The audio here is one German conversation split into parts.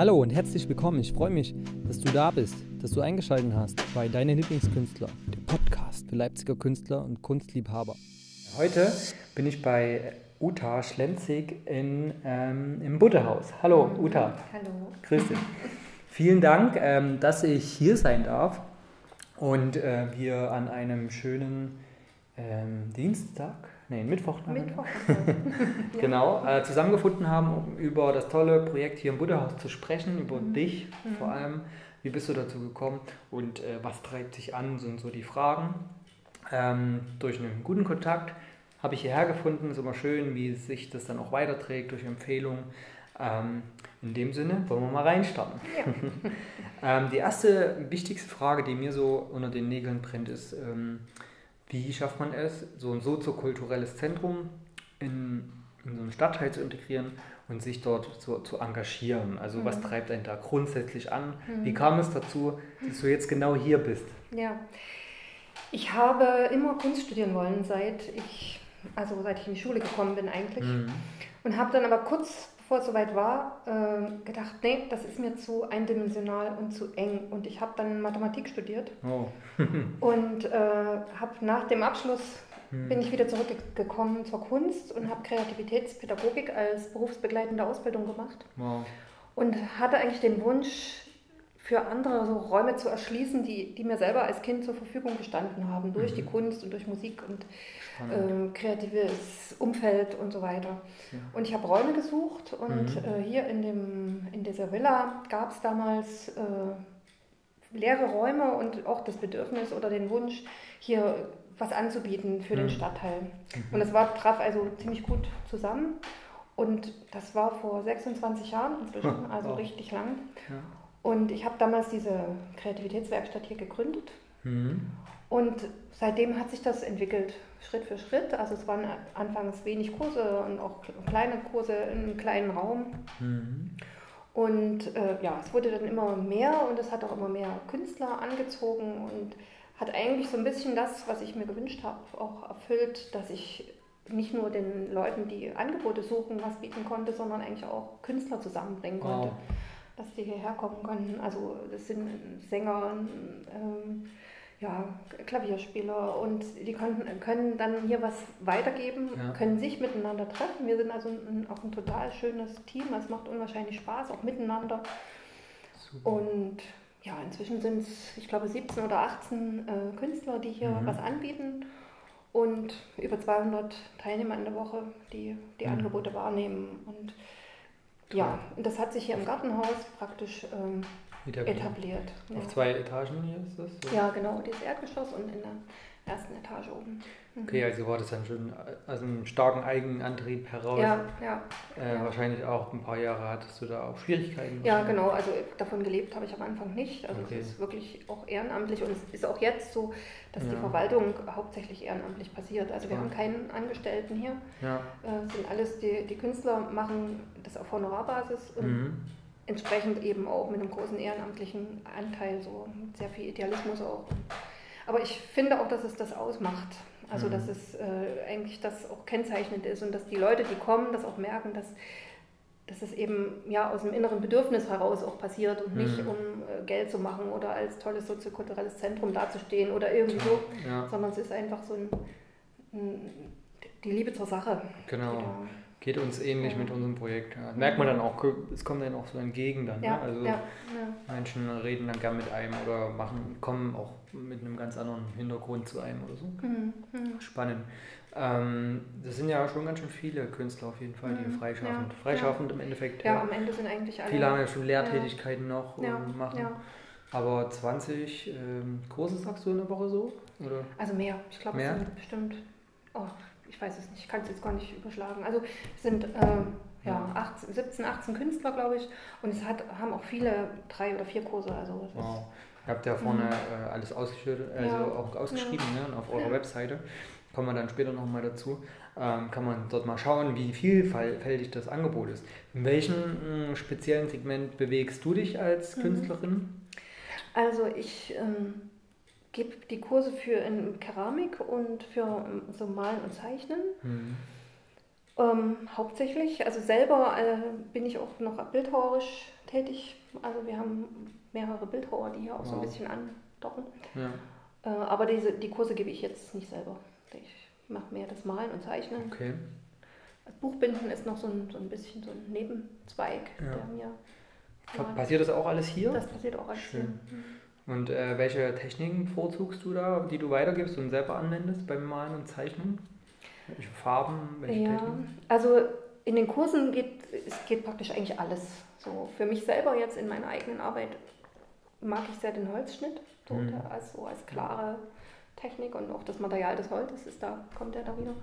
Hallo und herzlich willkommen. Ich freue mich, dass du da bist, dass du eingeschaltet hast bei Deine Lieblingskünstler, dem Podcast für Leipziger Künstler und Kunstliebhaber. Heute bin ich bei Uta Schlenzig in, ähm, im Butterhaus. Hallo Uta. Hallo. Grüß dich. Vielen Dank, ähm, dass ich hier sein darf und äh, wir an einem schönen ähm, Dienstag, nee, Mittwoch, Mittwoch. genau, äh, zusammengefunden haben, um über das tolle Projekt hier im Buddhahaus zu sprechen, über Mhm. dich Mhm. vor allem. Wie bist du dazu gekommen und äh, was treibt dich an, sind so die Fragen. Ähm, durch einen guten Kontakt habe ich hierher gefunden, ist immer schön, wie sich das dann auch weiterträgt durch Empfehlungen. Ähm, in dem Sinne wollen wir mal reinstarten. Ja. ähm, die erste wichtigste Frage, die mir so unter den Nägeln brennt, ist, ähm, wie schafft man es, so ein soziokulturelles Zentrum in, in so einen Stadtteil zu integrieren und sich dort zu, zu engagieren? Also was Mhm. treibt einen da grundsätzlich an? Mhm. Wie kam es dazu, dass du jetzt genau hier bist? Ja. Ich habe immer Kunst studieren wollen, seit ich, also seit ich in die Schule gekommen bin eigentlich. Mhm. Und habe dann aber kurz bevor es soweit war, äh, gedacht, nee, das ist mir zu eindimensional und zu eng. Und ich habe dann Mathematik studiert Oh. und äh, habe nach dem Abschluss Mhm. bin ich wieder zurückgekommen zur Kunst und habe Kreativitätspädagogik als berufsbegleitende Ausbildung gemacht. Wow. Und hatte eigentlich den Wunsch, für andere so Räume zu erschließen, die, die mir selber als Kind zur Verfügung gestanden haben, durch Mhm. die Kunst und durch Musik und ähm, kreatives Umfeld und so weiter. Ja. Und ich habe Räume gesucht und Mhm. äh, hier in, dem, in dieser Villa gab es damals äh, leere Räume und auch das Bedürfnis oder den Wunsch, hier was anzubieten für Mhm. den Stadtteil. Mhm. Und es war, traf also ziemlich gut zusammen. Und das war vor 26 Jahren inzwischen, also Wow. richtig lang. Ja. Und ich habe damals diese Kreativitätswerkstatt hier gegründet. Mhm. Und seitdem hat sich das entwickelt, Schritt für Schritt. Also es waren anfangs wenig Kurse und auch kleine Kurse in einem kleinen Raum. Mhm. Und äh, ja, es wurde dann immer mehr und es hat auch immer mehr Künstler angezogen und hat eigentlich so ein bisschen das, was ich mir gewünscht habe, auch erfüllt, dass ich nicht nur den Leuten, die Angebote suchen, was bieten konnte, sondern eigentlich auch Künstler zusammenbringen konnte, Wow. Dass die hierher kommen konnten. Also das sind Sänger, ähm, ja, Klavierspieler und die konnten, können dann hier was weitergeben, Ja. können sich miteinander treffen. Wir sind also ein, auch ein total schönes Team. Es macht unwahrscheinlich Spaß, auch miteinander. Super. Und ja, inzwischen sind es, ich glaube, 17 oder 18 äh, Künstler, die hier Mhm. was anbieten und über 200 Teilnehmer in der Woche, die die Mhm. Angebote wahrnehmen. Und ja, und das hat sich hier im Gartenhaus praktisch ähm, Wieder etabliert. Ja. Auf zwei Etagen hier ist das? so? ja, genau, dieses Erdgeschoss und in der ersten Etage oben. Mhm. Okay, also war das dann schon aus einem starken Eigenantrieb heraus. Ja, ja, Äh, ja. Wahrscheinlich auch ein paar Jahre hattest du da auch Schwierigkeiten. Ja, genau. Also davon gelebt habe ich am Anfang nicht. Also Okay. es ist wirklich auch ehrenamtlich und es ist auch jetzt so, dass die Ja. Verwaltung hauptsächlich ehrenamtlich passiert. Also wir Toll. haben keinen Angestellten hier. Ja. Äh, sind alles die, die Künstler machen das auf Honorarbasis und Mhm. entsprechend eben auch mit einem großen ehrenamtlichen Anteil, so mit sehr viel Idealismus auch. Aber ich finde auch, dass es das ausmacht. Also Mhm. dass es äh, eigentlich das auch kennzeichnend ist und dass die Leute, die kommen, das auch merken, dass, dass es eben ja aus einem inneren Bedürfnis heraus auch passiert und nicht Mhm. um äh, Geld zu machen oder als tolles soziokulturelles Zentrum dazustehen oder irgendwie so, Ja, sondern es ist einfach so ein, ein, die Liebe zur Sache. genau. da- Geht uns ähnlich Ja. mit unserem Projekt. Ja. Merkt man dann auch, es kommt dann auch so entgegen dann. Ja, ne? Also. Menschen reden dann gern mit einem oder machen, kommen auch mit einem ganz anderen Hintergrund zu einem oder so. Mhm. Mhm. Spannend. Ähm, das sind ja schon ganz schön viele Künstler auf jeden Fall, die Mhm, freischaffend. ja, Freischaffend im Endeffekt. Ja, am Ende sind eigentlich alle. Viele haben ja schon Lehrtätigkeiten noch ja, und machen. ja. Aber 20 ähm, Kurse sagst du in der Woche so? Oder? Also mehr. Ich glaube, es sind bestimmt. Oh, ich weiß es nicht. Ich kann es jetzt gar nicht überschlagen. Also es sind äh, ja, 18, 17, 18 Künstler, glaube ich. Und es hat, haben auch viele drei oder vier Kurse. Also Wow. Ihr habt ja vorne Mhm. äh, alles also Ja. auch ausgeschrieben ne? und auf eurer Ja. Webseite. Kommen wir dann später nochmal dazu. Ähm, kann man dort mal schauen, wie vielfältig das Angebot ist. In welchem mh, speziellen Segment bewegst du dich als Mhm. Künstlerin? also ich ähm, gebe die Kurse für in Keramik und für ähm, so Malen und Zeichnen. Mhm. Ähm, hauptsächlich, also selber äh, bin ich auch noch bildhauerisch tätig. Also wir haben mehrere Bildhauer, die hier auch wow. so ein bisschen andocken. Ja. Äh, aber diese, die Kurse gebe ich jetzt nicht selber. Ich mache mehr das Malen und Zeichnen. Okay. Das Buchbinden ist noch so ein, so ein bisschen so ein Nebenzweig, ja. der mir. Passiert das auch alles hier? Das passiert auch alles Schön. hier. Mhm. Und äh, welche Techniken vorzugst du da, die du weitergibst und selber anwendest beim Malen und Zeichnen? Welche Farben, welche ja, Techniken? Also in den Kursen geht, es geht praktisch eigentlich alles. So für mich selber jetzt in meiner eigenen Arbeit mag ich sehr den Holzschnitt, so mhm. als, so als klare Technik und auch das Material des Holzes ist da, kommt ja da wieder.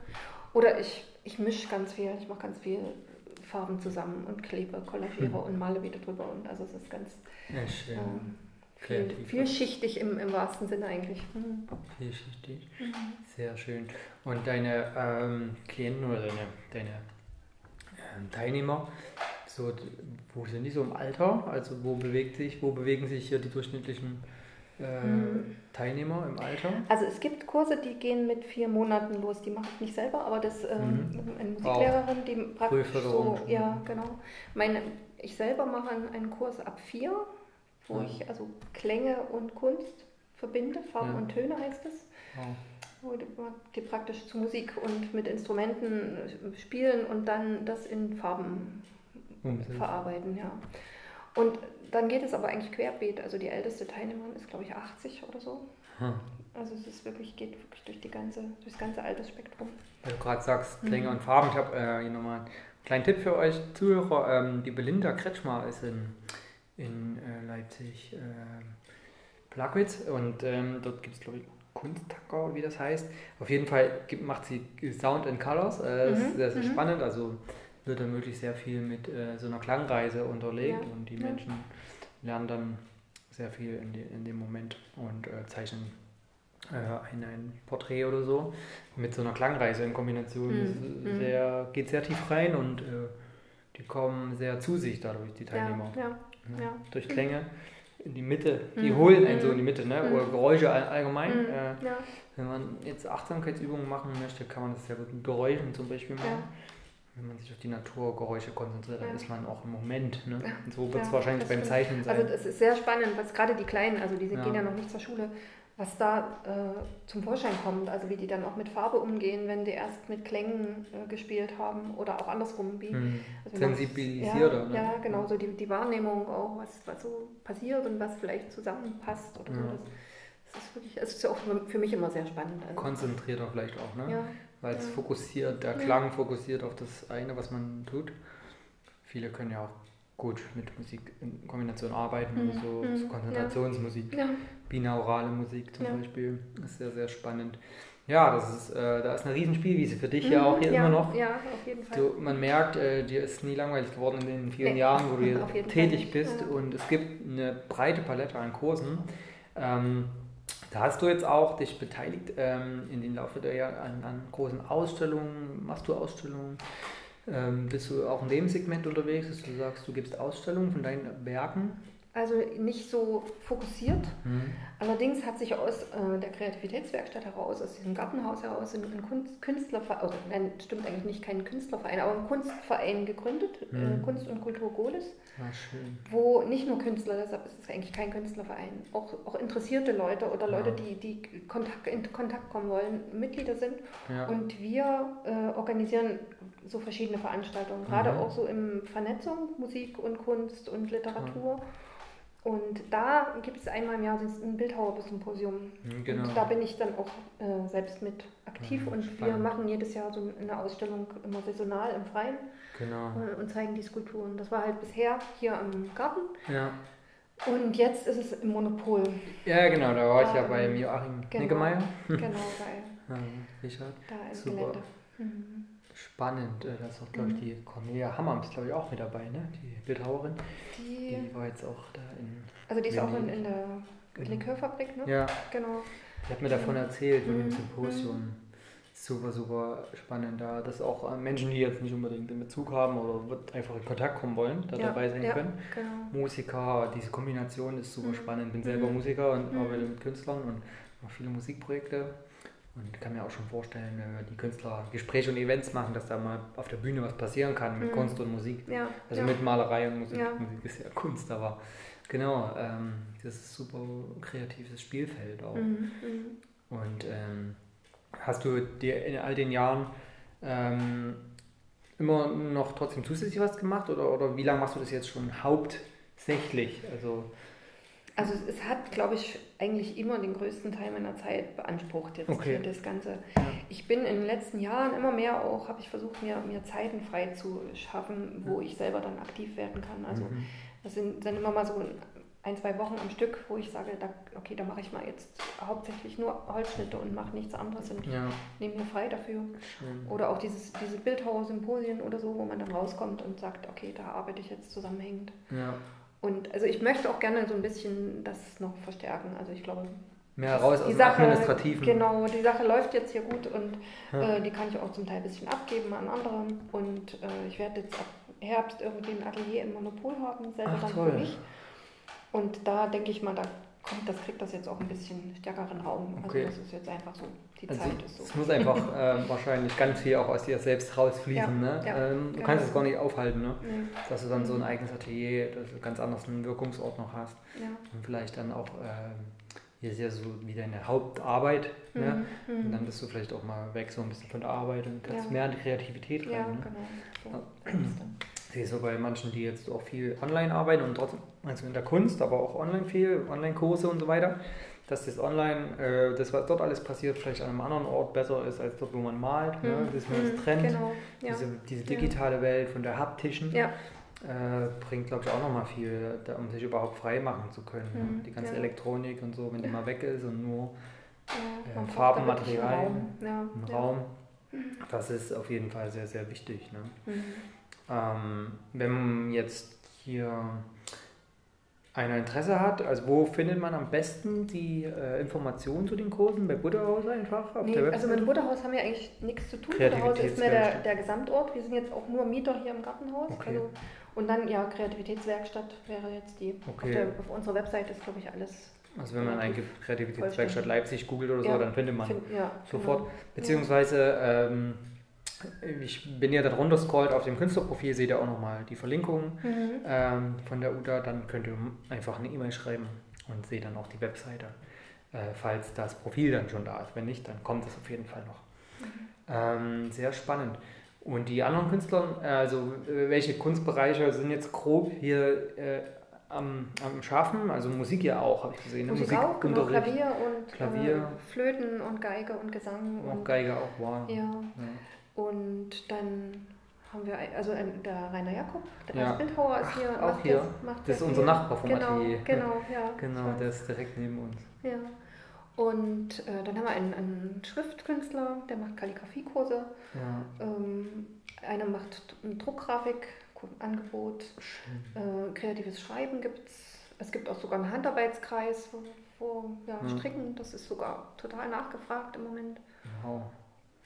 Oder ich, ich mische ganz viel, ich mache ganz viel Farben zusammen und klebe, kollagiere mhm. und male wieder drüber. Und also es ist ganz ja, ähm, viel, vielschichtig im, im wahrsten Sinne eigentlich. Mhm. Vielschichtig, mhm. sehr schön. Und deine ähm, Klienten oder deine, deine ähm, Teilnehmer, so, wo sind die so im Alter? Also wo bewegt sich, wo bewegen sich hier die durchschnittlichen äh, mhm. Teilnehmer im Alter? Also es gibt Kurse, die gehen mit vier Monaten los. Die mache ich nicht selber, aber das ähm, mhm. eine Musiklehrerin, die praktisch so, ja genau. Meine, ich selber mache einen Kurs ab vier, wo ja. ich also Klänge und Kunst verbinde, Farben ja. und Töne heißt es. Ja. Wo die, die praktisch zu Musik und mit Instrumenten spielen und dann das in Farben verarbeiten, ja. Und dann geht es aber eigentlich querbeet. Also die älteste Teilnehmerin ist, glaube ich, 80 oder so. Hm. Also es ist wirklich, geht wirklich durch, die ganze, durch das ganze Altersspektrum. Weil du gerade sagst, Klänge mhm. und Farben. Ich habe äh, hier nochmal einen kleinen Tipp für euch Zuhörer. Ähm, die Belinda Kretschmer ist in, in äh, Leipzig äh, Plagwitz und ähm, dort gibt es, glaube ich, Kunsttacker, wie das heißt. Auf jeden Fall gibt, macht sie Sound and Colors. Äh, mhm. Das ist sehr, sehr mhm. spannend. Also wird dann wirklich sehr viel mit äh, so einer Klangreise unterlegt ja. und die ja. Menschen lernen dann sehr viel in, die, in dem Moment und äh, zeichnen äh, ein, ein Porträt oder so mit so einer Klangreise in Kombination. Mhm. Sehr, geht sehr tief rein und äh, die kommen sehr zu sich dadurch, die Teilnehmer. Ja, ja, Durch Klänge in die Mitte, die mhm. holen einen so in die Mitte, ne? oder Geräusche allgemein. Mhm. Äh, wenn man jetzt Achtsamkeitsübungen machen möchte, kann man das sehr gut mit Geräuschen zum Beispiel machen wenn man sich auf die Naturgeräusche konzentriert, dann ja. ist man auch im Moment. Ne? Ja. Und so wird es ja, wahrscheinlich beim Zeichnen sein. Also das ist sehr spannend, was gerade die Kleinen, also die gehen ja noch nicht zur Schule, was da äh, zum Vorschein kommt, also wie die dann auch mit Farbe umgehen, wenn die erst mit Klängen äh, gespielt haben oder auch andersrum. Wie, hm. also Sensibilisierter. Ja, ne? ja, genau, so die, die Wahrnehmung auch, was, was so passiert und was vielleicht zusammenpasst oder so. Das, das ist wirklich, es ist auch für mich immer sehr spannend. Also. Konzentrierter vielleicht auch, ne? Ja, weil es fokussiert, der Klang fokussiert auf das eine, was man tut. Viele können ja auch gut mit Musik in Kombination arbeiten, mhm. so, mhm. so Konzentrationsmusik, ja. binaurale Musik zum ja. Beispiel. Das ist sehr, sehr spannend. Ja, das ist, äh, da ist eine riesen Spielwiese für dich mhm. ja auch hier ja, immer noch. Ja, auf jeden Fall. Du, man merkt, äh, dir ist nie langweilig geworden in den vielen nee. Jahren, wo du hier tätig bist. Und es gibt eine breite Palette an Kursen. Ähm, da hast du jetzt auch dich beteiligt ähm, in den Laufe der Jahre an, an, großen Ausstellungen. Machst du Ausstellungen? Ähm, bist du auch in dem Segment unterwegs, dass du sagst, du gibst Ausstellungen von deinen Werken? Also nicht so fokussiert. Mhm. Allerdings hat sich aus äh, der Kreativitätswerkstatt heraus, aus diesem Gartenhaus heraus, ein, Künstlerverein, oder nein, stimmt eigentlich nicht, kein Künstlerverein, aber ein Kunstverein gegründet, äh, mhm. äh, Kunst und Kultur Goles, ah, wo nicht nur Künstler, deshalb ist es eigentlich kein Künstlerverein, auch, auch interessierte Leute oder Leute, ja. die, die Kontakt, in Kontakt kommen wollen, Mitglieder sind. Ja. Und wir äh, organisieren so verschiedene Veranstaltungen, gerade mhm. auch so in Vernetzung, Musik und Kunst und Literatur. Ja. Und da gibt es einmal im Jahr ein Bildhauersymposium. Mhm, genau. Und da bin ich dann auch äh, selbst mit aktiv ja, mhm, und spannend. wir machen jedes Jahr so eine Ausstellung immer saisonal im Freien genau. und, äh, und, zeigen die Skulpturen. Das war halt bisher hier am Garten. Ja. Und jetzt ist es im Monopol. Ja, genau, da war ich ja bei Joachim genau, Nickemeyer. Genau, bei ja, Richard. Da im Super. Gelände. Mhm spannend. Äh, da ist auch, glaube ich, mhm. die Cornelia Hammer ist, glaube ich, auch mit dabei, ne? Die Bildhauerin. Die, die war jetzt auch da in. Also die ist auch in, in der. Likörfabrik, ne? Ja. Genau. Die hat mir davon erzählt, von dem mhm. Symposium. Mhm. Super, super spannend da, dass auch äh, Menschen, die jetzt nicht unbedingt in Bezug haben oder einfach in Kontakt kommen wollen, da ja, dabei sein ja, können. Genau. Musiker, diese Kombination ist super spannend. Bin selber Musiker und arbeite mit Künstlern und mache viele Musikprojekte Und kann mir auch schon vorstellen, wenn die Künstler Gespräche und Events machen, dass da mal auf der Bühne was passieren kann mit Mhm. Kunst und Musik. Ja, Also ja. mit Malerei und Musik. Ja. Musik ist ja Kunst, aber genau, ähm, das ist super kreatives Spielfeld auch. Mhm, mhm. Und ähm, hast du dir in all den Jahren ähm, immer noch trotzdem zusätzlich was gemacht oder, oder wie lange machst du das jetzt schon hauptsächlich? Also Also es hat, glaube ich, eigentlich immer den größten Teil meiner Zeit beansprucht jetzt Okay. das Ganze. Ja. Ich bin in den letzten Jahren immer mehr auch, habe ich versucht, mir, mir Zeiten frei zu schaffen, wo ich selber dann aktiv werden kann. Also mhm. das sind dann immer mal so ein, zwei Wochen am Stück, wo ich sage, da, okay, da mache ich mal jetzt hauptsächlich nur Holzschnitte und mache nichts anderes und ja, nehme mir frei dafür. schön. Oder auch dieses, diese Bildhauersymposien oder so, wo man dann rauskommt und sagt, okay, da arbeite ich jetzt zusammenhängend. Ja. Und also ich möchte auch gerne so ein bisschen das noch verstärken. Also ich glaube, Mehr raus aus die dem Sache, Administrativen. genau, die Sache läuft jetzt hier gut und Ja. äh, die kann ich auch zum Teil ein bisschen abgeben an andere. Und äh, ich werde jetzt ab Herbst irgendwie ein Atelier im Monopol haben, selber Ach, dann toll. für mich. Und da denke ich mal, da kommt, das kriegt das jetzt auch ein bisschen stärkeren Raum. Okay. Also das ist jetzt einfach so, die Also, Zeit ist so. Es muss einfach ähm, wahrscheinlich ganz viel auch aus dir selbst rausfließen. Ja, ne? ja, ähm, du genau. kannst es gar nicht aufhalten, ne? Nee, dass du dann so ein eigenes Atelier, dass du ganz anders einen Wirkungsort noch hast ja. und vielleicht dann auch, ähm, hier ist ja so wie deine Hauptarbeit, ne? Mhm, und mhm. dann bist du vielleicht auch mal weg so ein bisschen von der Arbeit und kannst mehr in die Kreativität rein. Ja, ne? genau. So sehe so bei manchen, die jetzt auch viel online arbeiten und trotzdem, also in der Kunst, aber auch online viel, Online-Kurse und so weiter, dass das online, äh, das was dort alles passiert, vielleicht an einem anderen Ort besser ist als dort, wo man malt, ne? Mhm, dass man das mhm, trennt. Genau, ja. Diese, diese Ja. digitale Welt von der haptischen Ja. äh, bringt, glaube ich, auch nochmal viel, da, um sich überhaupt frei machen zu können. Ne? Mhm, Die ganze ja. Elektronik und so, wenn die Ja. mal weg ist und nur Ja, Äh, man braucht Farben, da wirklich einen Materialien, Raum. Ja, im ja. Raum, das ist auf jeden Fall sehr, sehr wichtig. Ne? Ähm, wenn jetzt hier einer Interesse hat, also wo findet man am besten die äh, Informationen zu den Kursen? Bei Butterhaus einfach auf Nee, der also mit Butterhaus haben wir eigentlich nichts zu tun. Butterhaus ist mehr der, der Gesamtort. Wir sind jetzt auch nur Mieter hier im Gartenhaus. Okay. Also, und dann, ja, Kreativitätswerkstatt wäre jetzt die. Auf, Okay. der, auf unserer Website ist, glaube ich, alles. Also wenn man eingibt Kreativitätswerkstatt. Leipzig googelt oder so, Ja, dann findet man Find, ja, sofort. Genau. Beziehungsweise, ähm, ich bin ja da drunter scrollt auf dem Künstlerprofil, seht ihr auch nochmal die Verlinkung Mhm. ähm, von der Uta, dann könnt ihr einfach eine E-Mail schreiben und seht dann auch die Webseite, äh, falls das Profil dann schon da ist. Wenn nicht, dann kommt es auf jeden Fall noch. Mhm. Ähm, sehr spannend. Und die anderen Künstler, äh, also äh, welche Kunstbereiche sind jetzt grob hier äh, am, am Schaffen? Also Musik ja auch, habe ich gesehen. ne? Musik auch, genau, Klavier und Klavier. Äh, Flöten und Geige und Gesang. auch und, Geige auch, wow. Ja, Ja. Und dann haben wir, also ein- der Rainer Jakob, der Ja. Bildhauer ist Ach, hier. auch macht hier. Das, macht Das ist unser. Nachbar vom genau, Atelier. Genau, ja. Genau, der ist direkt neben uns. Ja. Und äh, dann haben wir einen, einen Schriftkünstler, der macht Kalligrafiekurse. Ja, Ähm, einer macht ein Druckgrafikangebot. Äh, kreatives Schreiben gibt es. Es gibt auch sogar einen Handarbeitskreis, wo, wo ja, Ja. Stricken, das ist sogar total nachgefragt im Moment. Wow.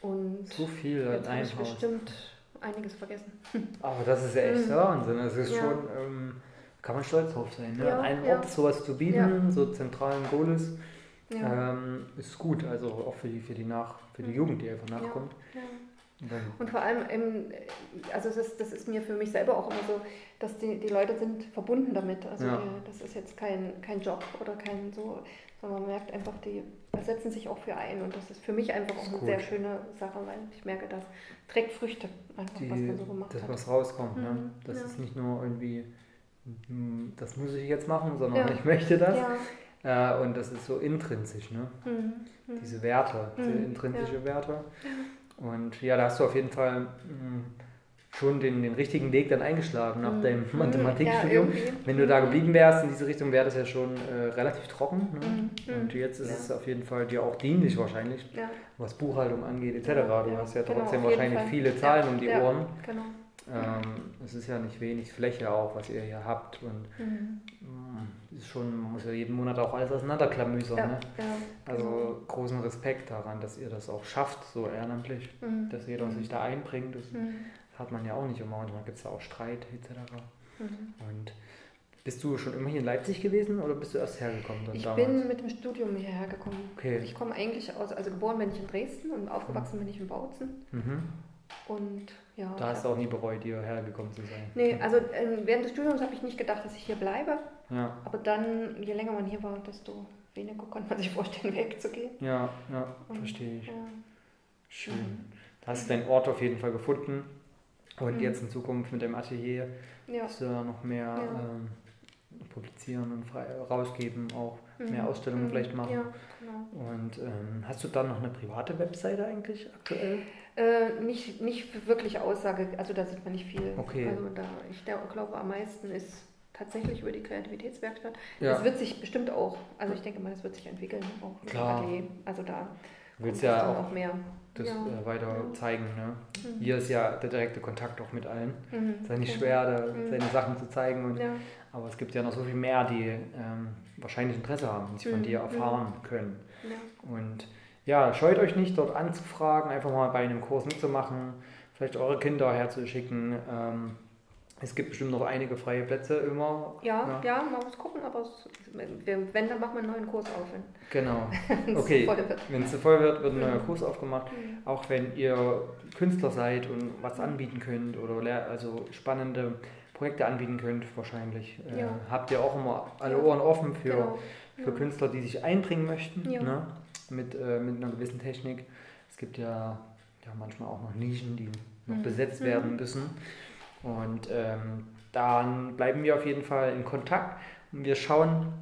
Und So viel in einem ich Haus. bestimmt einiges vergessen. Aber das ist ja echt Mhm. Wahnsinn. Das ist Ja. schon, ähm, kann man stolz drauf sein. Ne? Ja, An einem ja. Ort sowas zu bieten, so zentral in Golis, Ja. ähm, ist gut. Also auch für die, für die, Nach, für die Mhm. Jugend, die einfach Ja. nachkommt. Ja. Und vor allem, ähm, also das ist, das ist mir für mich selber auch immer so, dass die, die Leute sind verbunden damit. Also Ja. das ist jetzt kein, kein Job oder kein so, sondern man merkt einfach, die setzen sich auch für ein. Und das ist für mich einfach Das auch eine gut. sehr schöne Sache, weil ich merke, das trägt Früchte, einfach was die, man so gemacht das, hat. was rauskommt. Ne? Mhm, Das ja. ist nicht nur irgendwie, hm, das muss ich jetzt machen, sondern Ja. ich möchte das. Äh, und das ist so intrinsisch. Ne? Mhm. Mhm. diese Werte, diese Mhm, intrinsische Werte. Und ja, da hast du auf jeden Fall mh, schon den, den richtigen Weg dann eingeschlagen nach Mhm. deinem Mhm. Mathematikstudium. Ja. Wenn du da geblieben wärst in diese Richtung, wäre das ja schon äh, relativ trocken. Ne? Mhm. Und jetzt ist Ja. es auf jeden Fall dir auch dienlich wahrscheinlich, Ja, was Buchhaltung angeht etc. Du hast ja genau, trotzdem jeden wahrscheinlich viele Zahlen um die. Ohren. genau. Ähm, es ist ja nicht wenig Fläche auch, was ihr hier habt. Und Mhm. mh, ist schon, man muss ja jeden Monat auch alles auseinanderklamüsern. Ja, Ne? ja, Also genau. großen Respekt daran, dass ihr das auch schafft, so ehrenamtlich, Mhm. dass jeder Mhm. sich da einbringt. Das Mhm. hat man ja auch nicht immer. Manchmal gibt es ja auch Streit etc. Mhm. Und Bist du schon immer hier in Leipzig gewesen oder bist du erst hergekommen dann Ich damals? bin mit dem Studium hierher gekommen. Okay. Ich komme eigentlich aus, also geboren bin ich in Dresden und aufgewachsen bin ich in Bautzen. Mhm. Und ja. Da hast du auch nie bereut, hierher gekommen zu sein. Nee, also ähm, während des Studiums habe ich nicht gedacht, dass ich hier bleibe. Ja, Aber dann, je länger man hier war, desto weniger konnte man sich vorstellen, wegzugehen. ja, ja, Und, verstehe ich. Ja. Schön. Da hast du deinen Ort auf jeden Fall gefunden. Und Mhm. jetzt in Zukunft mit dem Atelier Ja. wirst du da noch mehr Ja. ähm, publizieren und frei, rausgeben, auch mehr Mhm. Ausstellungen Mhm. vielleicht machen. Ja, genau. Und ähm, hast du dann noch eine private Webseite eigentlich aktuell? Äh, nicht, nicht wirklich Aussage, also da sieht man nicht viel. Okay. Also da, ich glaube, am meisten ist tatsächlich über die Kreativitätswerkstatt. Ja. Das wird sich bestimmt auch, also ich denke mal, das wird sich entwickeln, auch Klar. Also da kommt ja auch auch mehr. das ja. äh, weiter Ja. zeigen. Ne? Mhm. Hier ist ja der direkte Kontakt auch mit allen. Mhm. Es ist ja nicht Mhm. schwer, da Mhm. seine Sachen zu zeigen. Und, Ja. Aber es gibt ja noch so viel mehr, die ähm, wahrscheinlich Interesse haben und sich von Mhm. dir erfahren können. Ja. Und ja, scheut euch nicht, dort anzufragen, einfach mal bei einem Kurs mitzumachen, vielleicht eure Kinder herzuschicken. Ähm, es gibt bestimmt noch einige freie Plätze immer. Ja, ja, man muss gucken, aber es, wenn, dann machen wir einen neuen Kurs auf, wenn Genau. es Okay. voll wird. Wenn es zu voll wird, wird ein neuer Mhm. Kurs aufgemacht. Mhm. Auch wenn ihr Künstler seid und was anbieten könnt oder also spannende Projekte anbieten könnt, wahrscheinlich, äh, Ja. habt ihr auch immer alle Ja. Ohren offen für, Genau. für Ja. Künstler, die sich einbringen möchten Ja. ne? Mit, äh, mit einer gewissen Technik. Es gibt ja, ja manchmal auch noch Nischen, die noch Mhm. besetzt Mhm. werden müssen. Und ähm, dann bleiben wir auf jeden Fall in Kontakt und wir schauen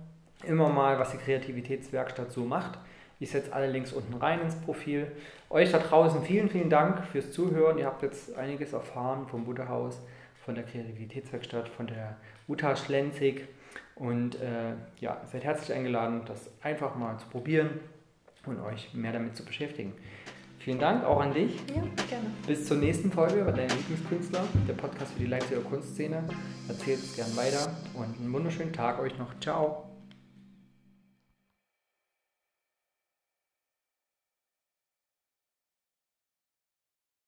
immer mal, was die Kreativitätswerkstatt so macht. Ich setze alle Links unten rein ins Profil. Euch da draußen vielen, vielen Dank fürs Zuhören. Ihr habt jetzt einiges erfahren vom Butterhaus, von der Kreativitätswerkstatt, von der Uta Schlenzig. Und äh, ja, seid herzlich eingeladen, das einfach mal zu probieren und euch mehr damit zu beschäftigen. Vielen Dank auch an dich. Ja, gerne. Bis zur nächsten Folge bei deinem Lieblingskünstler, der Podcast für die Leipziger Kunstszene. Erzählt es gern weiter und einen wunderschönen Tag euch noch. Ciao.